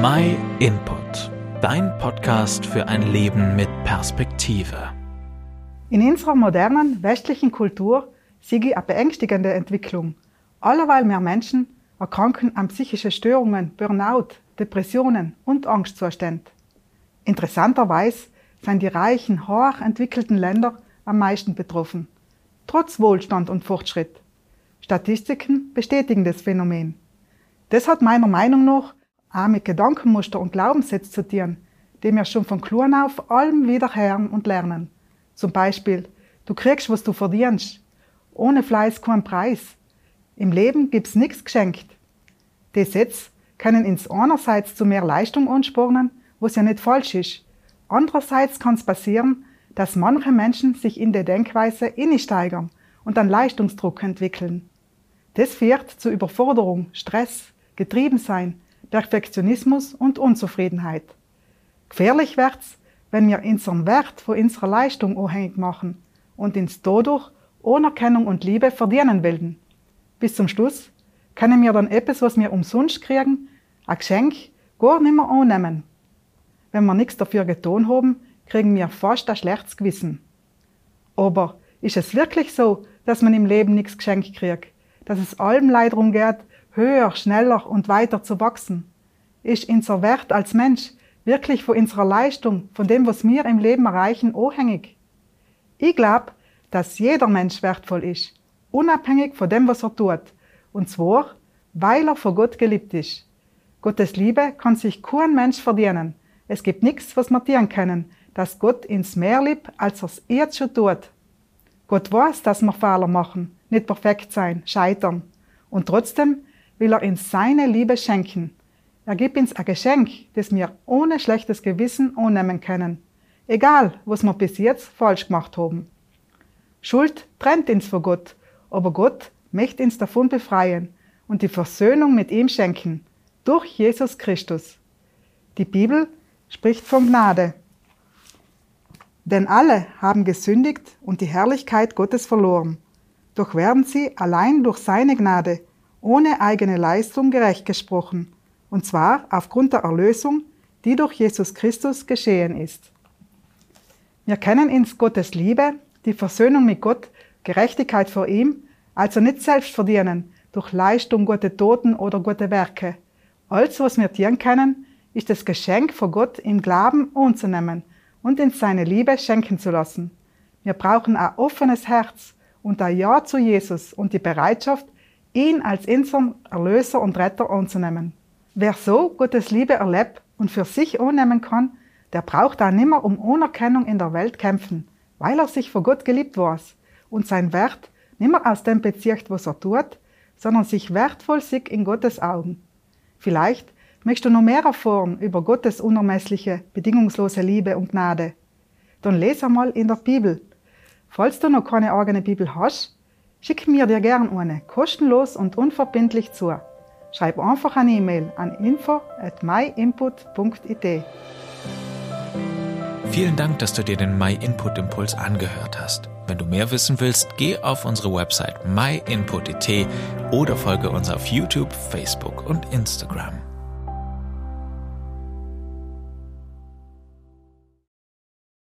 My Input, dein Podcast für ein Leben mit Perspektive. In unserer modernen westlichen Kultur sehe ich eine beängstigende Entwicklung. Allerweil mehr Menschen erkranken an psychische Störungen, Burnout, Depressionen und Angstzustände. Interessanterweise sind die reichen, hoch entwickelten Länder am meisten betroffen, trotz Wohlstand und Fortschritt. Statistiken bestätigen das Phänomen. Das hat meiner Meinung nach auch mit Gedankenmuster und Glaubenssätzen zu tun, die wir schon von klein auf allem wieder hören und lernen. Zum Beispiel, du kriegst, was du verdienst. Ohne Fleiß kein Preis. Im Leben gibt's nichts geschenkt. Die Sätze können ins einerseits zu mehr Leistung anspornen, was ja nicht falsch ist. Andererseits kann es passieren, dass manche Menschen sich in der Denkweise steigern und einen Leistungsdruck entwickeln. Das führt zu Überforderung, Stress, Getriebensein, Perfektionismus und Unzufriedenheit. Gefährlich wird's, wenn wir unseren Wert von unserer Leistung abhängig machen und uns dadurch Anerkennung und Liebe verdienen wollen. Bis zum Schluss können wir dann etwas, was wir umsonst kriegen, ein Geschenk, gar nicht mehr annehmen. Wenn wir nichts dafür getan haben, kriegen wir fast ein schlechtes Gewissen. Aber ist es wirklich so, dass man im Leben nichts geschenkt kriegt? Dass es allem Leid darum geht, höher, schneller und weiter zu wachsen? Ist unser Wert als Mensch wirklich von unserer Leistung, von dem, was wir im Leben erreichen, abhängig? Ich glaube, dass jeder Mensch wertvoll ist, unabhängig von dem, was er tut. Und zwar, weil er von Gott geliebt ist. Gottes Liebe kann sich kein Mensch verdienen. Es gibt nichts, was wir tun können, dass Gott ins mehr liebt, als er es jetzt schon tut. Gott weiß, dass wir Fehler machen, nicht perfekt sein, scheitern. Und trotzdem will er uns seine Liebe schenken. Er gibt uns ein Geschenk, das wir ohne schlechtes Gewissen annehmen können. Egal, was wir bis jetzt falsch gemacht haben. Schuld trennt uns von Gott, aber Gott möchte uns davon befreien und die Versöhnung mit ihm schenken, durch Jesus Christus. Die Bibel spricht von Gnade. Denn alle haben gesündigt und die Herrlichkeit Gottes verloren. Doch werden sie allein durch seine Gnade, ohne eigene Leistung gerecht gesprochen, und zwar aufgrund der Erlösung, die durch Jesus Christus geschehen ist. Wir kennen ins Gottes Liebe, die Versöhnung mit Gott, Gerechtigkeit vor ihm, also nicht selbst verdienen, durch Leistung, gute Toten oder gute Werke. Alles, was wir tun können, ist das Geschenk von Gott im Glauben anzunehmen und in seine Liebe schenken zu lassen. Wir brauchen ein offenes Herz und ein Ja zu Jesus und die Bereitschaft, ihn als unseren Erlöser und Retter anzunehmen. Wer so Gottes Liebe erlebt und für sich annehmen kann, der braucht auch nimmer um Anerkennung in der Welt kämpfen, weil er sich vor Gott geliebt weiß und sein Wert nimmer aus dem bezieht, was er tut, sondern sich wertvoll sieht in Gottes Augen. Vielleicht möchtest du noch mehr erfahren über Gottes unermessliche, bedingungslose Liebe und Gnade. Dann lese einmal in der Bibel. Falls du noch keine eigene Bibel hast, schick mir dir gern eine, kostenlos und unverbindlich zu. Schreib einfach eine E-Mail an info at myinput.it. Vielen Dank, dass du dir den My Input Impuls angehört hast. Wenn du mehr wissen willst, geh auf unsere Website myinput.it oder folge uns auf YouTube, Facebook und Instagram.